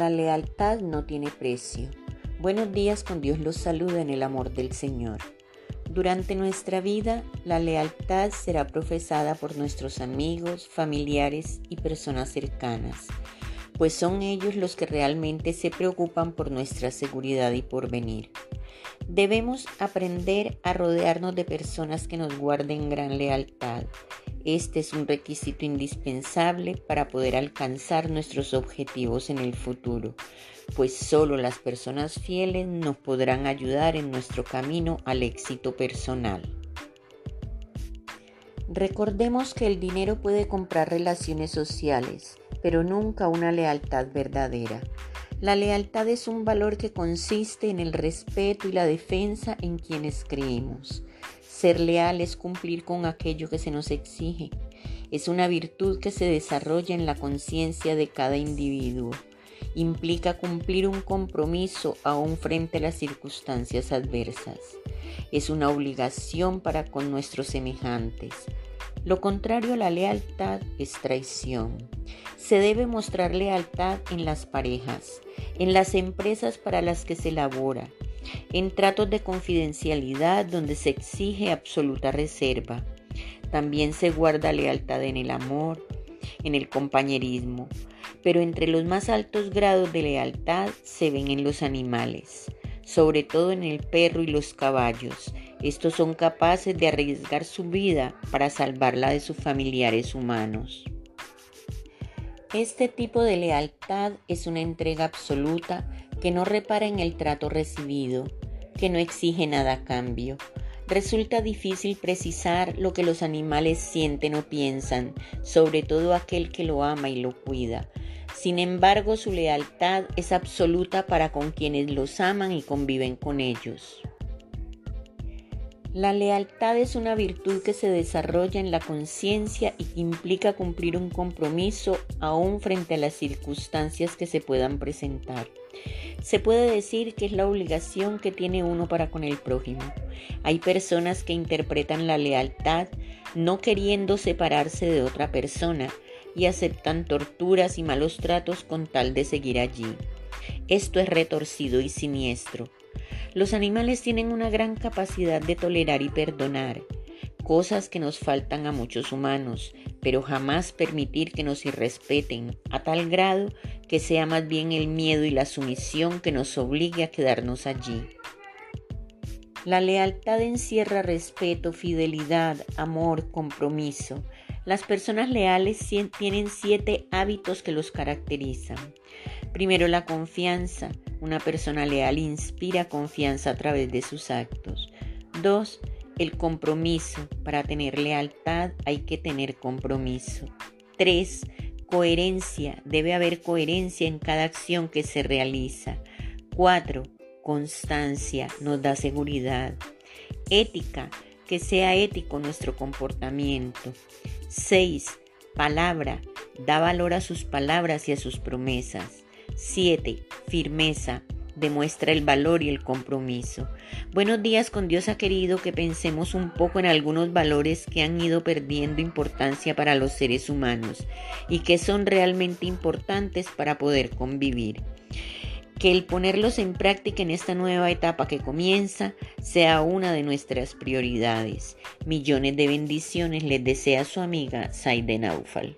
La lealtad no tiene precio. Buenos días con Dios los saluda en el amor del Señor. Durante nuestra vida, la lealtad será profesada por nuestros amigos, familiares y personas cercanas, pues son ellos los que realmente se preocupan por nuestra seguridad y porvenir. Debemos aprender a rodearnos de personas que nos guarden gran lealtad este es un requisito indispensable para poder alcanzar nuestros objetivos en el futuro, pues solo las personas fieles nos podrán ayudar en nuestro camino al éxito personal. Recordemos que el dinero puede comprar relaciones sociales, pero nunca una lealtad verdadera. La lealtad es un valor que consiste en el respeto y la defensa en quienes creemos. Ser leal es cumplir con aquello que se nos exige. Es una virtud que se desarrolla en la conciencia de cada individuo. Implica cumplir un compromiso aún frente a las circunstancias adversas. Es una obligación para con nuestros semejantes. Lo contrario a la lealtad es traición. Se debe mostrar lealtad en las parejas, en las empresas para las que se labora, en tratos de confidencialidad donde se exige absoluta reserva. También se guarda lealtad en el amor, en el compañerismo, pero entre los más altos grados de lealtad se ven en los animales, sobre todo en el perro y los caballos. Estos son capaces de arriesgar su vida para salvarla de sus familiares humanos. Este tipo de lealtad es una entrega absoluta que no repara en el trato recibido, que no exige nada a cambio. Resulta difícil precisar lo que los animales sienten o piensan, sobre todo aquel que lo ama y lo cuida. Sin embargo, su lealtad es absoluta para con quienes los aman y conviven con ellos. La lealtad es una virtud que se desarrolla en la conciencia y que implica cumplir un compromiso aún frente a las circunstancias que se puedan presentar. Se puede decir que es la obligación que tiene uno para con el prójimo. Hay personas que interpretan la lealtad no queriendo separarse de otra persona y aceptan torturas y malos tratos con tal de seguir allí. Esto es retorcido y siniestro los animales tienen una gran capacidad de tolerar y perdonar, cosas que nos faltan a muchos humanos, pero jamás permitir que nos irrespeten a tal grado que sea más bien el miedo y la sumisión que nos obligue a quedarnos allí. La lealtad encierra respeto, fidelidad, amor, compromiso. Las personas leales tienen siete hábitos que los caracterizan. Primero, la confianza. Una persona leal inspira confianza a través de sus actos. 2. El compromiso. Para tener lealtad hay que tener compromiso. 3. Coherencia. Debe haber coherencia en cada acción que se realiza. 4. Constancia. Nos da seguridad. Ética. Que sea ético nuestro comportamiento. 6. Palabra. Da valor a sus palabras y a sus promesas. 7. Firmeza. Demuestra el valor y el compromiso. Buenos días con Dios ha querido que pensemos un poco en algunos valores que han ido perdiendo importancia para los seres humanos y que son realmente importantes para poder convivir que el ponerlos en práctica en esta nueva etapa que comienza sea una de nuestras prioridades. Millones de bendiciones les desea su amiga Saide Naufal.